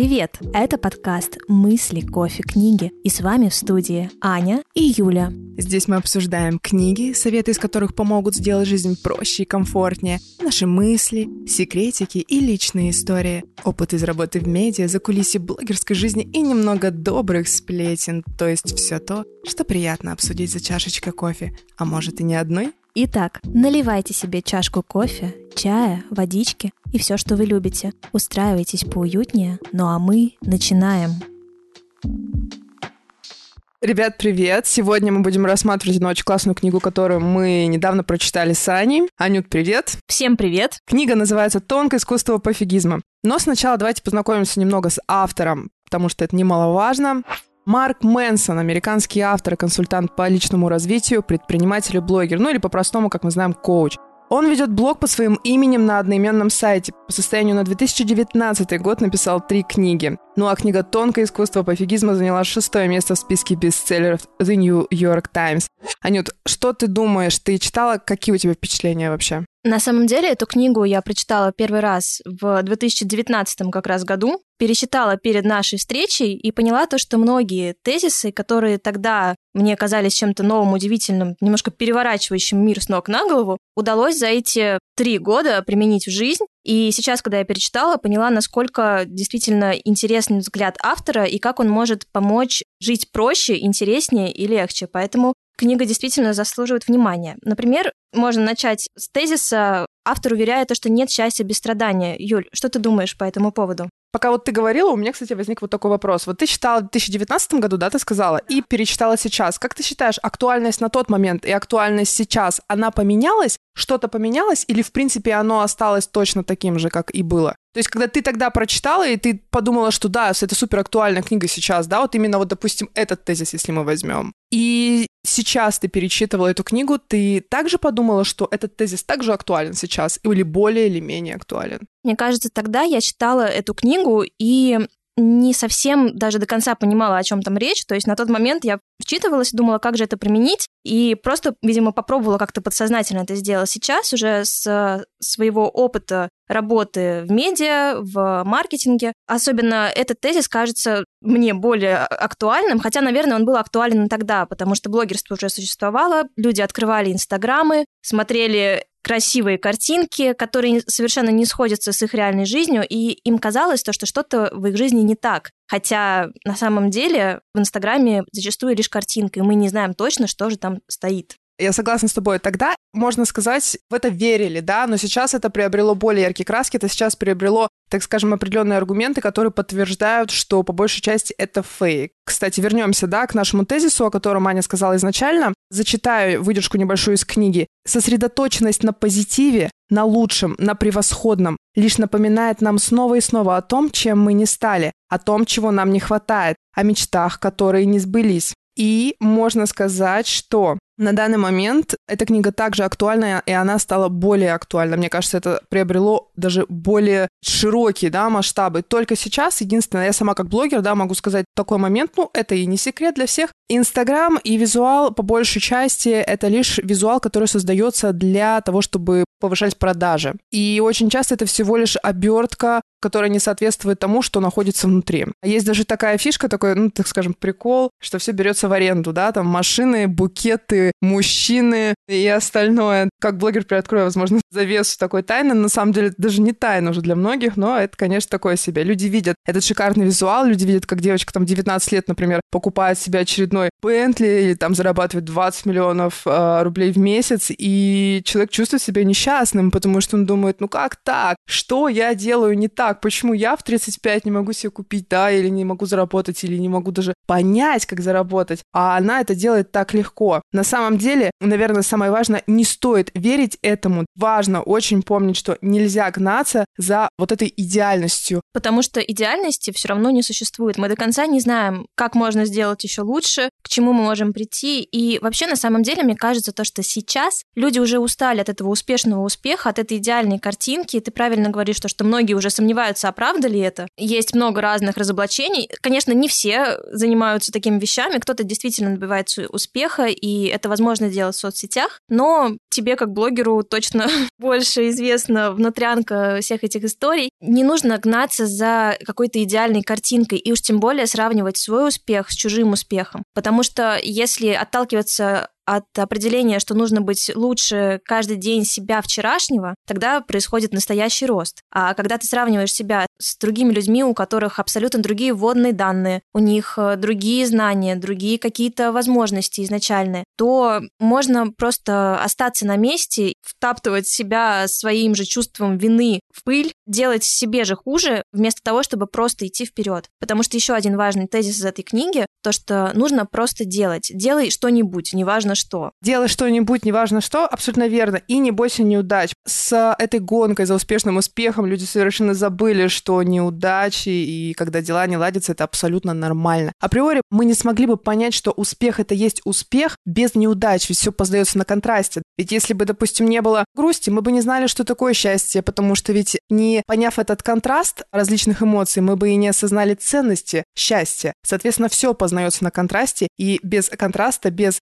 Привет! Это подкаст «Мысли, кофе, книги». И с вами в студии Аня и Юля. Здесь мы обсуждаем книги, советы из которых помогут сделать жизнь проще и комфортнее, наши мысли, секретики и личные истории, опыт из работы в медиа, закулисье блогерской жизни и немного добрых сплетен, то есть все то, что приятно обсудить за чашечкой кофе, а может и не одной. Итак, наливайте себе чашку кофе, чая, водички и все, что вы любите. Устраивайтесь поуютнее, ну а мы начинаем. Ребят, привет! Сегодня мы будем рассматривать одну очень классную книгу, которую мы недавно прочитали с Аней. Анют, привет! Всем привет! Книга называется «Тонкое искусство пофигизма». Но сначала давайте познакомимся немного с автором, потому что это немаловажно. Марк Мэнсон, американский автор и консультант по личному развитию, предприниматель и блогер, ну или по-простому, как мы знаем, коуч. Он ведет блог под своим именем на одноименном сайте. По состоянию на 2019 год написал три книги. Ну а книга «Тонкое искусство пофигизма» заняла шестое место в списке бестселлеров The New York Times. Анют, что ты думаешь? Ты читала? Какие у тебя впечатления вообще? На самом деле эту книгу я прочитала первый раз в 2019 как раз году, пересчитала перед нашей встречей и поняла то, что многие тезисы, которые тогда мне казались чем-то новым, удивительным, немножко переворачивающим мир с ног на голову, удалось за эти три года применить в жизнь. И сейчас, когда я перечитала, поняла, насколько действительно интересный взгляд автора и как он может помочь жить проще, интереснее и легче. Поэтому книга действительно заслуживает внимания. Например, можно начать с тезиса «Автор уверяет, что нет счастья без страдания». Юль, что ты думаешь по этому поводу? Пока вот ты говорила, у меня, кстати, возник вот такой вопрос. Вот ты читала в 2019 году, да, ты сказала, и перечитала сейчас. Как ты считаешь, актуальность на тот момент и актуальность сейчас, она поменялась? Что-то поменялось или, в принципе, оно осталось точно таким же, как и было? То есть, когда ты тогда прочитала, и ты подумала, что да, это супер актуальная книга сейчас, да, вот именно вот, допустим, этот тезис, если мы возьмем. И сейчас ты перечитывала эту книгу, ты также подумала, что этот тезис также актуален сейчас, или более или менее актуален? Мне кажется, тогда я читала эту книгу и не совсем даже до конца понимала, о чем там речь. То есть на тот момент я вчитывалась, думала, как же это применить, и просто, видимо, попробовала как-то подсознательно это сделать. Сейчас уже с своего опыта работы в медиа, в маркетинге, особенно этот тезис кажется мне более актуальным, хотя, наверное, он был актуален тогда, потому что блогерство уже существовало, люди открывали инстаграмы, смотрели красивые картинки, которые совершенно не сходятся с их реальной жизнью, и им казалось то, что что-то в их жизни не так. Хотя на самом деле в Инстаграме зачастую лишь картинка, и мы не знаем точно, что же там стоит. Я согласна с тобой. Тогда, можно сказать, в это верили, да, но сейчас это приобрело более яркие краски, это сейчас приобрело, так скажем, определенные аргументы, которые подтверждают, что по большей части это фейк. Кстати, вернемся, да, к нашему тезису, о котором Аня сказала изначально. Зачитаю выдержку небольшую из книги. Сосредоточенность на позитиве, на лучшем, на превосходном лишь напоминает нам снова и снова о том, чем мы не стали, о том, чего нам не хватает, о мечтах, которые не сбылись. И можно сказать, что на данный момент эта книга также актуальна, и она стала более актуальна. Мне кажется, это приобрело даже более широкие да, масштабы. Только сейчас, единственное, я сама как блогер да, могу сказать такой момент, ну, это и не секрет для всех. Инстаграм и визуал, по большей части, это лишь визуал, который создается для того, чтобы повышать продажи. И очень часто это всего лишь обертка которая не соответствует тому, что находится внутри. Есть даже такая фишка, такой, ну, так скажем, прикол, что все берется в аренду, да, там машины, букеты, мужчины и остальное. Как блогер приоткрою, возможно, завесу такой тайны, на самом деле даже не тайна уже для многих, но это, конечно, такое себе. Люди видят этот шикарный визуал, люди видят, как девочка там 19 лет, например, покупает себе очередной Бентли или там зарабатывает 20 миллионов э, рублей в месяц, и человек чувствует себя несчастным, потому что он думает, ну как так? Что я делаю не так? Так, почему я в 35 не могу себе купить, да, или не могу заработать, или не могу даже понять, как заработать, а она это делает так легко. На самом деле, наверное, самое важное, не стоит верить этому. Важно очень помнить, что нельзя гнаться за вот этой идеальностью. Потому что идеальности все равно не существует. Мы до конца не знаем, как можно сделать еще лучше, к чему мы можем прийти. И вообще, на самом деле, мне кажется, то, что сейчас люди уже устали от этого успешного успеха, от этой идеальной картинки. И ты правильно говоришь, то, что многие уже сомневаются сомневаются, а правда ли это. Есть много разных разоблачений. Конечно, не все занимаются такими вещами. Кто-то действительно добивается успеха, и это возможно делать в соцсетях. Но тебе, как блогеру, точно больше известна внутрянка всех этих историй. Не нужно гнаться за какой-то идеальной картинкой, и уж тем более сравнивать свой успех с чужим успехом. Потому что если отталкиваться от определения, что нужно быть лучше каждый день себя вчерашнего, тогда происходит настоящий рост. А когда ты сравниваешь себя с другими людьми, у которых абсолютно другие вводные данные, у них э, другие знания, другие какие-то возможности изначальные, то можно просто остаться на месте, втаптывать себя своим же чувством вины в пыль, делать себе же хуже, вместо того, чтобы просто идти вперед. Потому что еще один важный тезис из этой книги, то, что нужно просто делать. Делай что-нибудь, неважно что. Делай что-нибудь, неважно что, абсолютно верно. И не бойся неудач. С этой гонкой за успешным успехом люди совершенно забыли, что неудачи и когда дела не ладятся, это абсолютно нормально. Априори мы не смогли бы понять, что успех — это есть успех без неудач, ведь все поздается на контрасте. Ведь если бы, допустим, не было грусти, мы бы не знали, что такое счастье, потому что ведь не поняв этот контраст различных эмоций, мы бы и не осознали ценности счастья. Соответственно, все познается на контрасте, и без контраста, без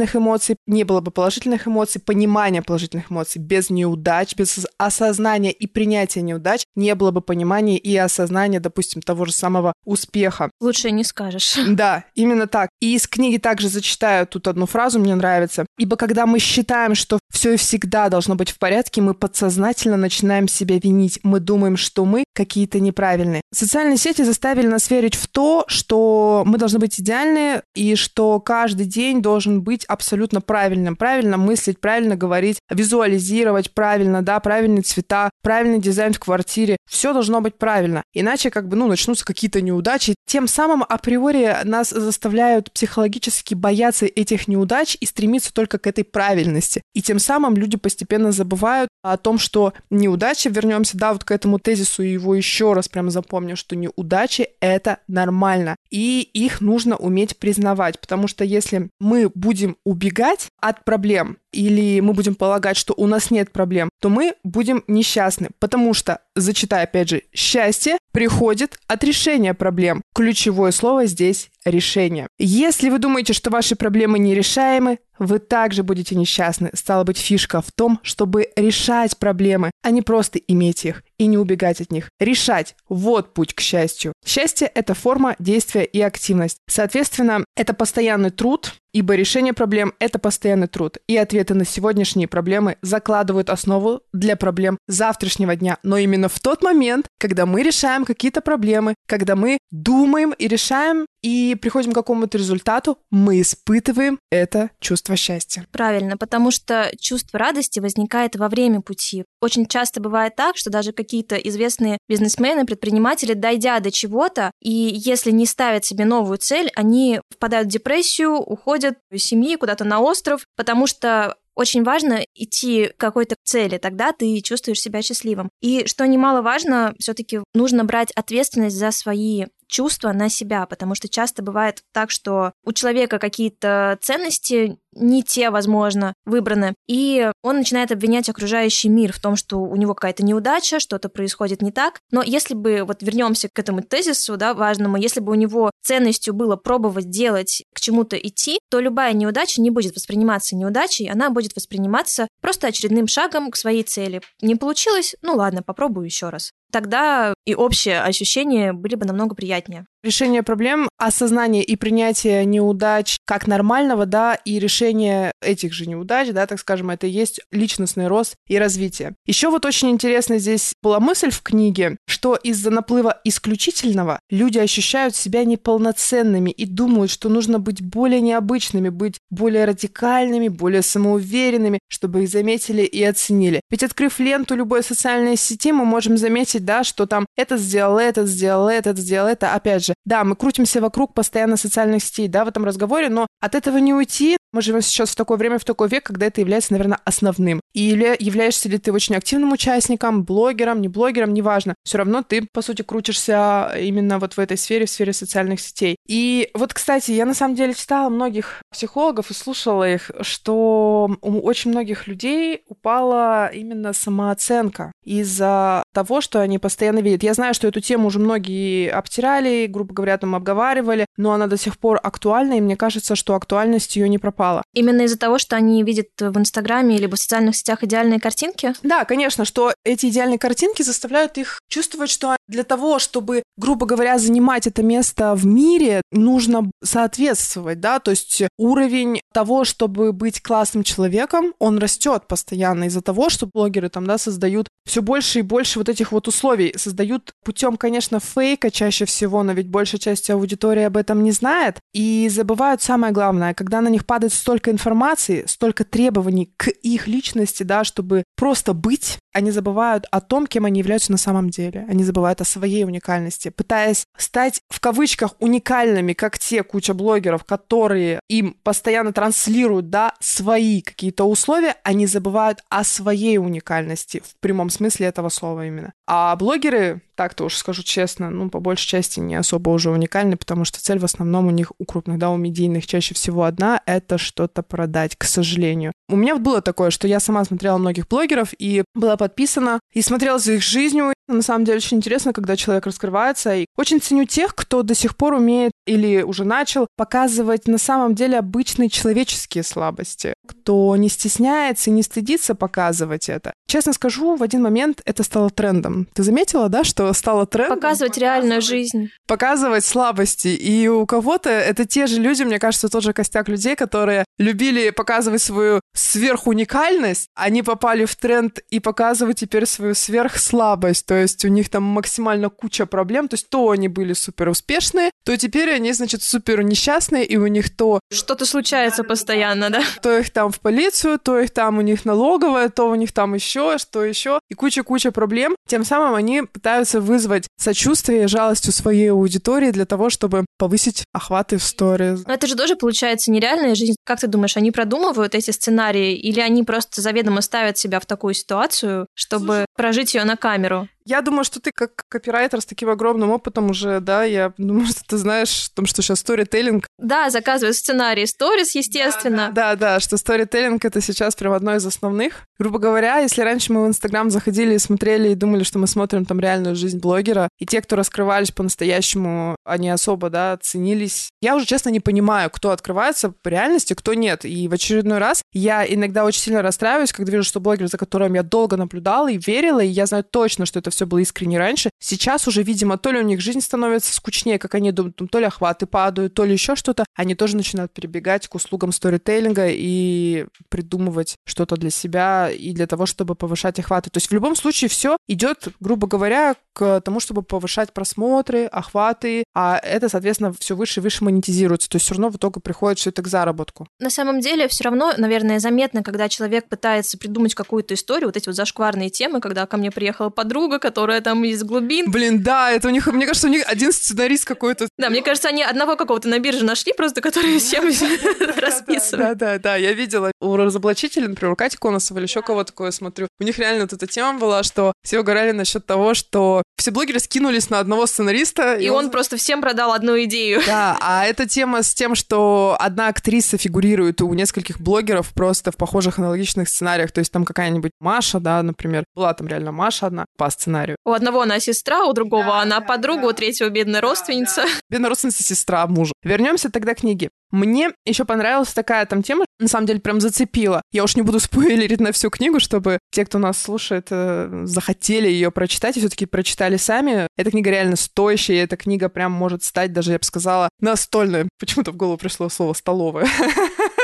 отрицательных эмоций не было бы положительных эмоций, понимания положительных эмоций, без неудач, без осознания и принятия неудач не было бы понимания и осознания, допустим, того же самого успеха. Лучше не скажешь. Да, именно так. И из книги также зачитаю тут одну фразу, мне нравится. Ибо когда мы считаем, что все и всегда должно быть в порядке, мы подсознательно начинаем себя винить. Мы думаем, что мы какие-то неправильные. Социальные сети заставили нас верить в то, что мы должны быть идеальны и что каждый день должен быть абсолютно правильным. Правильно мыслить, правильно говорить, визуализировать правильно, да, правильные цвета, правильный дизайн в квартире. Все должно быть правильно. Иначе как бы, ну, начнутся какие-то неудачи. Тем самым априори нас заставляют психологически бояться этих неудач и стремиться только к этой правильности. И тем самым люди постепенно забывают о том, что неудачи, вернемся, да, вот к этому тезису, его еще раз прям запомню, что неудачи — это нормально, и их нужно уметь признавать, потому что если мы будем убегать от проблем, или мы будем полагать, что у нас нет проблем, то мы будем несчастны, потому что, зачитая опять же, счастье приходит от решения проблем. Ключевое слово здесь решение. Если вы думаете, что ваши проблемы нерешаемы, вы также будете несчастны. Стала быть, фишка в том, чтобы решать проблемы, а не просто иметь их и не убегать от них. Решать – вот путь к счастью. Счастье – это форма действия и активность. Соответственно, это постоянный труд, ибо решение проблем – это постоянный труд, и ответы на сегодняшние проблемы закладывают основу для проблем завтрашнего дня. Но именно в тот момент, когда мы решаем какие-то проблемы, когда мы думаем и решаем, и приходим к какому-то результату, мы испытываем это чувство счастья. Правильно, потому что чувство радости возникает во время пути. Очень часто бывает так, что даже какие-то известные бизнесмены, предприниматели, дойдя до чего-то, и если не ставят себе новую цель, они впадают в депрессию, уходят из семьи куда-то на остров, потому что очень важно идти к какой-то цели, тогда ты чувствуешь себя счастливым. И что немаловажно, все-таки нужно брать ответственность за свои чувства на себя, потому что часто бывает так, что у человека какие-то ценности не те, возможно, выбраны, и он начинает обвинять окружающий мир в том, что у него какая-то неудача, что-то происходит не так. Но если бы, вот вернемся к этому тезису, да, важному, если бы у него ценностью было пробовать делать, к чему-то идти, то любая неудача не будет восприниматься неудачей, она будет восприниматься просто очередным шагом к своей цели. Не получилось? Ну ладно, попробую еще раз тогда и общее ощущение были бы намного приятнее. Решение проблем, осознание и принятие неудач как нормального, да, и решение этих же неудач, да, так скажем, это и есть личностный рост и развитие. Еще вот очень интересно здесь была мысль в книге, что из-за наплыва исключительного люди ощущают себя неполноценными и думают, что нужно быть более необычными, быть более радикальными, более самоуверенными, чтобы их заметили и оценили. Ведь открыв ленту любой социальной сети, мы можем заметить, да, что там это сделал, этот сделал, этот сделал это. Опять же, да, мы крутимся вокруг постоянно социальных сетей, да, в этом разговоре, но от этого не уйти. Мы живем сейчас в такое время, в такой век, когда это является, наверное, основным. Или являешься ли ты очень активным участником, блогером, не блогером, неважно. Все равно ты, по сути, крутишься именно вот в этой сфере, в сфере социальных сетей. И вот, кстати, я на самом деле читала многих психологов и слушала их, что у очень многих людей упала именно самооценка из-за того, что они постоянно видят нет. Я знаю, что эту тему уже многие обтирали, грубо говоря, там обговаривали, но она до сих пор актуальна, и мне кажется, что актуальность ее не пропала. Именно из-за того, что они видят в Инстаграме или в социальных сетях идеальные картинки? Да, конечно, что эти идеальные картинки заставляют их чувствовать, что для того, чтобы, грубо говоря, занимать это место в мире, нужно соответствовать, да, то есть уровень того, чтобы быть классным человеком, он растет постоянно из-за того, что блогеры там, да, создают все больше и больше вот этих вот условий, создают путем, конечно, фейка чаще всего, но ведь большая часть аудитории об этом не знает, и забывают самое главное, когда на них падает столько информации, столько требований к их личности, да, чтобы просто быть, они забывают о том, кем они являются на самом деле. Они забывают о своей уникальности, пытаясь стать в кавычках уникальными, как те куча блогеров, которые им постоянно транслируют, да, свои какие-то условия, они забывают о своей уникальности в прямом смысле этого слова именно. А блогеры, так-то уж скажу честно, ну, по большей части не особо уже уникальны, потому что цель в основном у них, у крупных, да, у медийных чаще всего одна — это что-то продать, к сожалению. У меня было такое, что я сама смотрела многих блогеров и была подписана, и смотрела за их жизнью. На самом деле очень интересно, когда человек раскрывается. И очень ценю тех, кто до сих пор умеет или уже начал показывать на самом деле обычные человеческие слабости, кто не стесняется и не стыдится показывать это. Честно скажу, в один момент это стало трендом. Ты заметила, да, что стало трендом? Показывать реальную жизнь. Показывать слабости. И у кого-то это те же люди, мне кажется, тот же костяк людей, которые любили показывать свою сверхуникальность, они попали в тренд и показывают теперь свою сверхслабость. То есть у них там максимально куча проблем. То есть то они были супер успешные, то теперь они, значит, супер несчастные, и у них то... Что-то случается постоянно, да? То их там в полицию, то их там у них налоговая, то у них там еще, что еще. И куча-куча проблем. Тем самым они пытаются вызвать сочувствие и жалость у своей аудитории для того, чтобы повысить охваты в сторис. Но это же тоже получается нереальная жизнь. Как ты думаешь, они продумывают эти сценарии или они просто заведомо ставят себя в такую ситуацию, чтобы Слушай, прожить ее на камеру? Я думаю, что ты как копирайтер с таким огромным опытом уже, да, я думаю, что ты знаешь о том, что сейчас сторителлинг. Да, заказывают сценарий сторис, естественно. Да, да, да, что сторителлинг — это сейчас прям одно из основных. Грубо говоря, если раньше мы в Инстаграм заходили и смотрели и думали, что мы смотрим там реальную жизнь блогера, и те, кто раскрывались по-настоящему, они особо, да, ценились. Я уже, честно, не понимаю, кто открывается по реальности, кто нет. И в очередной раз я иногда очень сильно расстраиваюсь, когда вижу, что блогер, за которым я долго наблюдала и верила, и я знаю точно, что это все все было искренне раньше. Сейчас уже, видимо, то ли у них жизнь становится скучнее, как они думают, то ли охваты падают, то ли еще что-то. Они тоже начинают перебегать к услугам сторителлинга и придумывать что-то для себя и для того, чтобы повышать охваты. То есть в любом случае все идет, грубо говоря, к тому, чтобы повышать просмотры, охваты, а это, соответственно, все выше и выше монетизируется. То есть все равно в итоге приходит все это к заработку. На самом деле все равно, наверное, заметно, когда человек пытается придумать какую-то историю, вот эти вот зашкварные темы, когда ко мне приехала подруга, которая там из глубин. Блин, да, это у них, мне кажется, у них один сценарист какой-то. Да, мне кажется, они одного какого-то на бирже нашли, просто который всем расписывает. Да, да, да, я видела у разоблачителя, например, у Кати Коносова или еще кого такое смотрю. У них реально вот эта тема была, что все угорали насчет того, что все блогеры скинулись на одного сценариста. И, он... просто всем продал одну идею. Да, а эта тема с тем, что одна актриса фигурирует у нескольких блогеров просто в похожих аналогичных сценариях. То есть там какая-нибудь Маша, да, например, была там реально Маша одна по сценарию сценарию. У одного она сестра, у другого да, она да, подруга, да. у третьего бедная родственница. Да, да. Бедная родственница сестра мужа. Вернемся тогда к книге. Мне еще понравилась такая там тема, на самом деле прям зацепила. Я уж не буду спойлерить на всю книгу, чтобы те, кто нас слушает, э, захотели ее прочитать и все-таки прочитали сами. Эта книга реально стоящая, и эта книга прям может стать даже, я бы сказала, настольной. Почему-то в голову пришло слово «столовая».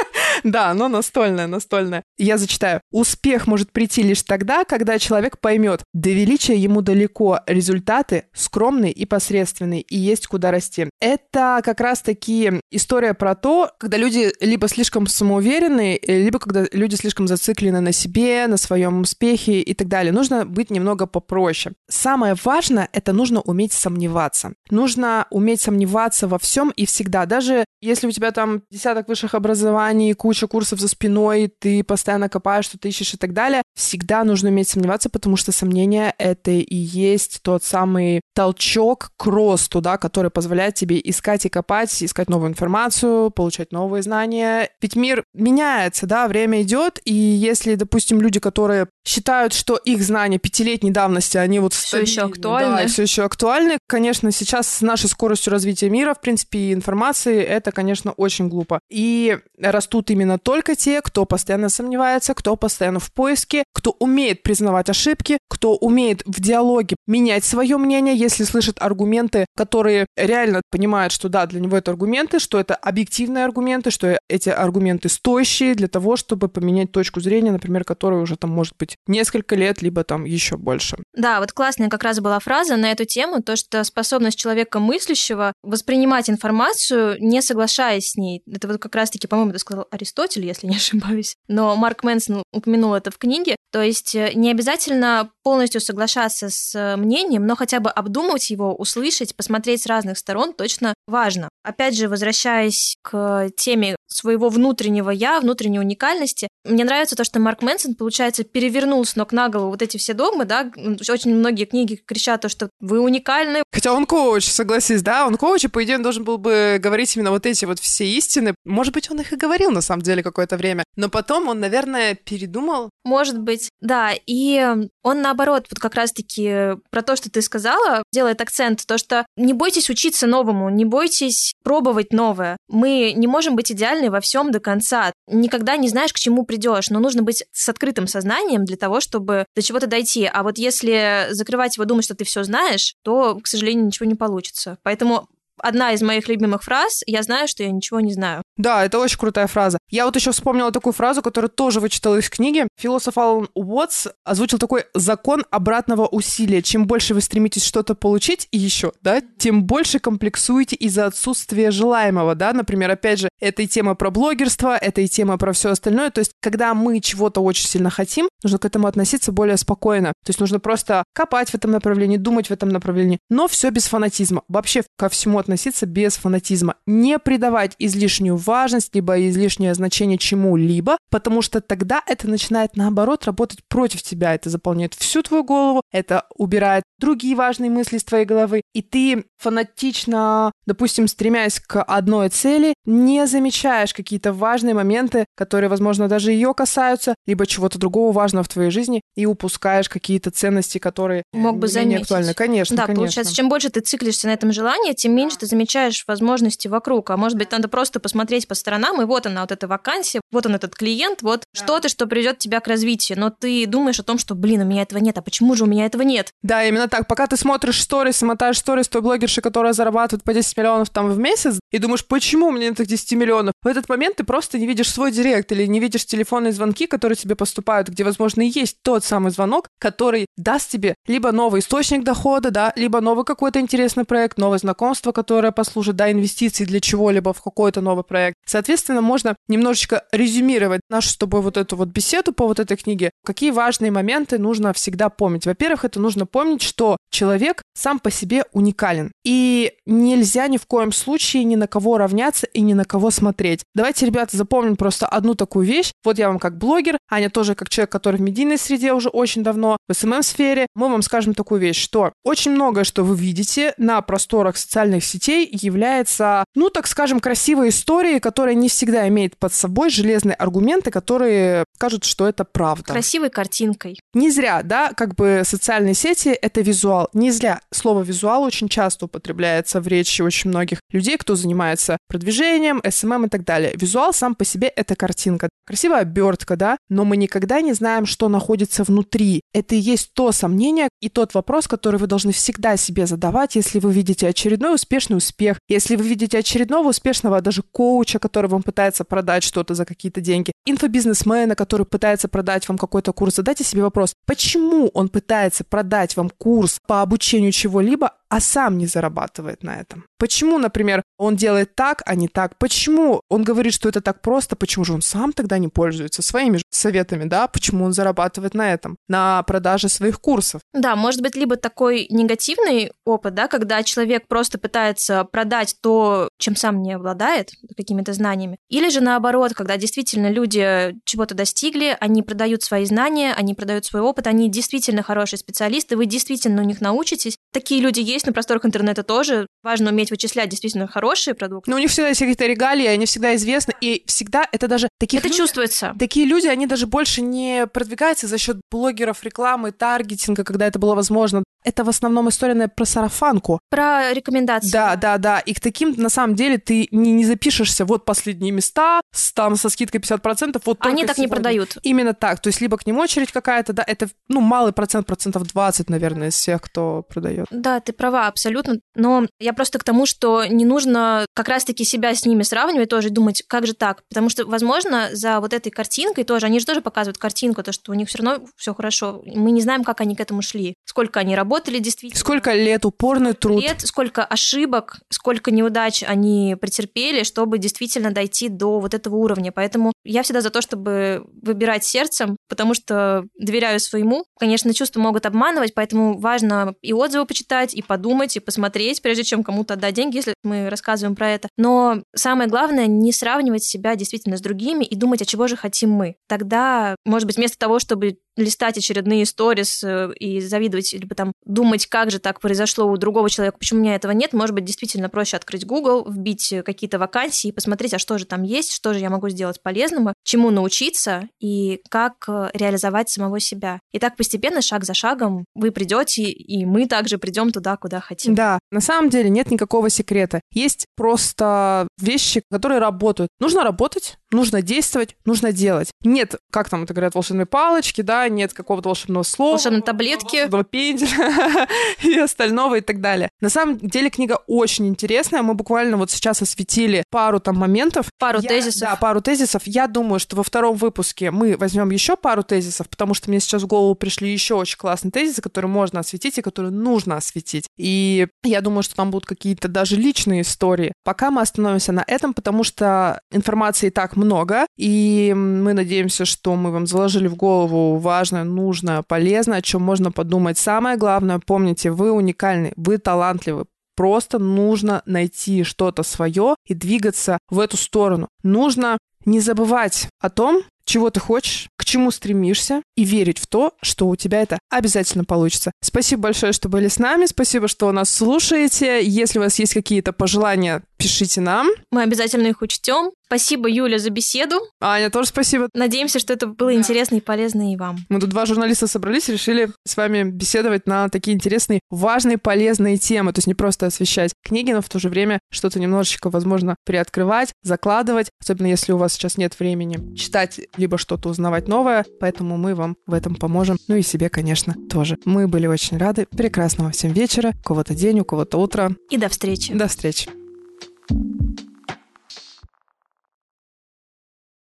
Да, оно настольное, настольное. Я зачитаю. Успех может прийти лишь тогда, когда человек поймет, до величия ему далеко, результаты скромные и посредственные, и есть куда расти. Это как раз-таки история про то, когда люди либо слишком самоуверены, либо когда люди слишком зациклены на себе, на своем успехе и так далее. Нужно быть немного попроще. Самое важное — это нужно уметь сомневаться. Нужно уметь сомневаться во всем и всегда. Даже если у тебя там десяток высших образований, куча куча курсов за спиной, ты постоянно копаешь, что-то ищешь и так далее, всегда нужно уметь сомневаться, потому что сомнение — это и есть тот самый толчок к росту, да, который позволяет тебе искать и копать, искать новую информацию, получать новые знания. Ведь мир меняется, да, время идет, и если, допустим, люди, которые считают, что их знания пятилетней давности, они вот все еще актуальны. Да, все еще актуальны. Конечно, сейчас с нашей скоростью развития мира, в принципе, и информации, это, конечно, очень глупо. И растут именно только те, кто постоянно сомневается, кто постоянно в поиске, кто умеет признавать ошибки, кто умеет в диалоге менять свое мнение, если слышит аргументы, которые реально понимают, что да, для него это аргументы, что это объективные аргументы, что эти аргументы стоящие для того, чтобы поменять точку зрения, например, которая уже там может быть несколько лет, либо там еще больше. Да, вот классная как раз была фраза на эту тему, то, что способность человека мыслящего воспринимать информацию, не соглашаясь с ней. Это вот как раз-таки, по-моему, это сказал Аристотель, если не ошибаюсь. Но Марк Мэнсон упомянул это в книге. То есть э, не обязательно полностью соглашаться с э, мнением, но хотя бы обдумать его, услышать, посмотреть с разных сторон точно важно. Опять же, возвращаясь к теме своего внутреннего я, внутренней уникальности, мне нравится то, что Марк Мэнсон, получается, перевернул с ног на голову вот эти все догмы, да, очень многие книги кричат то, что вы уникальны. Хотя он коуч, согласись, да, он коуч, и по идее он должен был бы говорить именно вот эти вот все истины. Может быть, он их и говорил на самом деле какое-то время, но потом он, наверное, передумал. Может быть, да, и он наоборот, вот как раз-таки про то, что ты сказала, делает акцент, то, что не бойтесь учиться новому, не бойтесь пробовать новое. Мы не можем быть идеальны во всем до конца. Никогда не знаешь, к чему придешь, но нужно быть с открытым сознанием для того, чтобы до чего-то дойти. А вот если закрывать его, думать, что ты все знаешь, то, к сожалению, ничего не получится. Поэтому одна из моих любимых фраз «Я знаю, что я ничего не знаю». Да, это очень крутая фраза. Я вот еще вспомнила такую фразу, которую тоже вычитала из книги. Философ Алан Уотс озвучил такой закон обратного усилия. Чем больше вы стремитесь что-то получить и еще, да, тем больше комплексуете из-за отсутствия желаемого, да. Например, опять же, это и тема про блогерство, это и тема про все остальное. То есть, когда мы чего-то очень сильно хотим, нужно к этому относиться более спокойно. То есть нужно просто копать в этом направлении, думать в этом направлении, но все без фанатизма. Вообще ко всему относиться без фанатизма. Не придавать излишнюю важность, либо излишнее значение чему-либо, потому что тогда это начинает, наоборот, работать против тебя. Это заполняет всю твою голову, это убирает другие важные мысли из твоей головы, и ты фанатично, допустим, стремясь к одной цели, не замечаешь какие-то важные моменты, которые, возможно, даже ее касаются, либо чего-то другого важного в твоей жизни, и упускаешь какие-то ценности, которые мог бы заметить. актуальны. Конечно, да, конечно. получается, чем больше ты циклишься на этом желании, тем меньше ты замечаешь возможности вокруг. А может быть, надо просто посмотреть по сторонам, и вот она, вот эта вакансия, вот он этот клиент, вот да. что-то, что приведет тебя к развитию. Но ты думаешь о том, что, блин, у меня этого нет, а почему же у меня этого нет? Да, именно так. Пока ты смотришь сторис, мотаешь сторис той блогерши, которая зарабатывает по 10 миллионов там в месяц, и думаешь, почему у меня нет этих 10 миллионов? В этот момент ты просто не видишь свой директ или не видишь телефонные звонки, которые тебе поступают, где, возможно, и есть тот самый звонок, который даст тебе либо новый источник дохода, да, либо новый какой-то интересный проект, новое знакомство, которое послужит, да, инвестиции для чего-либо в какой-то новый проект. Соответственно, можно немножечко резюмировать нашу с тобой вот эту вот беседу по вот этой книге. Какие важные моменты нужно всегда помнить? Во-первых, это нужно помнить, что человек сам по себе уникален. И нельзя ни в коем случае ни на кого равняться и ни на кого смотреть. Давайте, ребята, запомним просто одну такую вещь. Вот я вам как блогер, Аня тоже как человек, который в медийной среде уже очень давно, в СММ-сфере, мы вам скажем такую вещь, что очень многое, что вы видите на просторах социальных сетей, является, ну, так скажем, красивой историей, которая не всегда имеет под собой железные аргументы, которые скажут, что это правда. Красивой картинкой. Не зря, да, как бы социальные сети — это визуал. Не зря слово «визуал» очень часто употребляется в речи очень многих людей, кто занимается продвижением, SMM и так далее. Визуал сам по себе — это картинка. Красивая обертка, да, но мы никогда не знаем, что находится внутри. Это и есть то сомнение и тот вопрос, который вы должны всегда себе задавать, если вы видите очередной успешный успех, если вы видите очередного успешного даже коуча, который вам пытается продать что-то за какие-то деньги, инфобизнесмена, который пытается продать вам какой-то курс, задайте себе вопрос, почему он пытается продать вам курс по обучению чего-либо, а сам не зарабатывает на этом? Почему, например, он делает так, а не так? Почему он говорит, что это так просто? Почему же он сам тогда не пользуется своими советами, да? Почему он зарабатывает на этом? На продаже своих курсов? Да, может быть, либо такой негативный опыт, да, когда человек просто пытается продать то, чем сам не обладает, какими-то знаниями. Или же наоборот, когда действительно люди чего-то достигли, они продают свои знания, они продают свой опыт, они действительно хорошие специалисты, вы действительно у них научитесь. Такие люди есть на просторах интернета тоже. Важно уметь вычислять действительно хорошие продукты. Но у них всегда есть какие-то регалии, они всегда известны, и всегда это даже таких Это люди, чувствуется. Такие люди, они даже больше не продвигаются за счет блогеров, рекламы, таргетинга, когда это было возможно. Это в основном история наверное, про сарафанку. Про рекомендации. Да, да, да. И к таким, на самом деле, ты не, не запишешься, вот последние места, с, там со скидкой 50%, вот Они так сегодня. не продают. Именно так. То есть либо к ним очередь какая-то, да, это, ну, малый процент, процентов 20, наверное, из всех, кто продает. Да, ты права, абсолютно. Но я просто к тому, что не нужно как раз-таки себя с ними сравнивать тоже и думать, как же так? Потому что, возможно, за вот этой картинкой тоже, они же тоже показывают картинку, то, что у них все равно все хорошо. Мы не знаем, как они к этому шли, сколько они работали действительно. Сколько лет упорный труд. Лет, сколько ошибок, сколько неудач они претерпели, чтобы действительно дойти до вот этого уровня. Поэтому я всегда за то, чтобы выбирать сердцем, потому что доверяю своему. Конечно, чувства могут обманывать, поэтому важно и отзывы почитать, и подумать, и посмотреть, прежде чем кому-то отдать деньги, если мы рассказываем про это. Но самое главное, не сравнивать себя действительно с другими и думать, а чего же хотим мы. Тогда, может быть, вместо того, чтобы листать очередные сторис э, и завидовать, либо там думать, как же так произошло у другого человека, почему у меня этого нет, может быть, действительно проще открыть Google, вбить какие-то вакансии и посмотреть, а что же там есть, что же я могу сделать полезного, чему научиться и как э, реализовать самого себя. И так постепенно, шаг за шагом, вы придете, и мы также придем туда, куда хотим. Да, на самом деле нет никакого секрета. Есть просто вещи, которые работают. Нужно работать, нужно действовать, нужно делать. Нет, как там это говорят, волшебной палочки, да, нет какого-то волшебного слова. Волшебной таблетки. Волшебного пенделя и остального и так далее. На самом деле книга очень интересная. Мы буквально вот сейчас осветили пару там моментов. Пару Я- тезисов. Да, пару тезисов. Я думаю, что во втором выпуске мы возьмем еще пару тезисов, потому что мне сейчас в голову пришли еще очень классные тезисы, которые можно осветить и которые нужно осветить. И я думаю, что там будут какие-то даже личные истории. Пока мы остановимся на этом, потому что информации и так много, и мы надеемся, что мы вам заложили в голову важное, нужное, полезное, о чем можно подумать. Самое главное, помните, вы уникальны, вы талантливы, Просто нужно найти что-то свое и двигаться в эту сторону. Нужно не забывать о том, чего ты хочешь, к чему стремишься, и верить в то, что у тебя это обязательно получится. Спасибо большое, что были с нами, спасибо, что нас слушаете. Если у вас есть какие-то пожелания, пишите нам. Мы обязательно их учтем. Спасибо, Юля, за беседу. Аня, тоже спасибо. Надеемся, что это было интересно и полезно и вам. Мы тут два журналиста собрались и решили с вами беседовать на такие интересные, важные, полезные темы. То есть не просто освещать книги, но в то же время что-то немножечко, возможно, приоткрывать, закладывать. Особенно если у вас сейчас нет времени читать, либо что-то узнавать новое. Поэтому мы вам в этом поможем. Ну и себе, конечно, тоже. Мы были очень рады. Прекрасного всем вечера. У кого-то день, у кого-то утро. И до встречи. До встречи.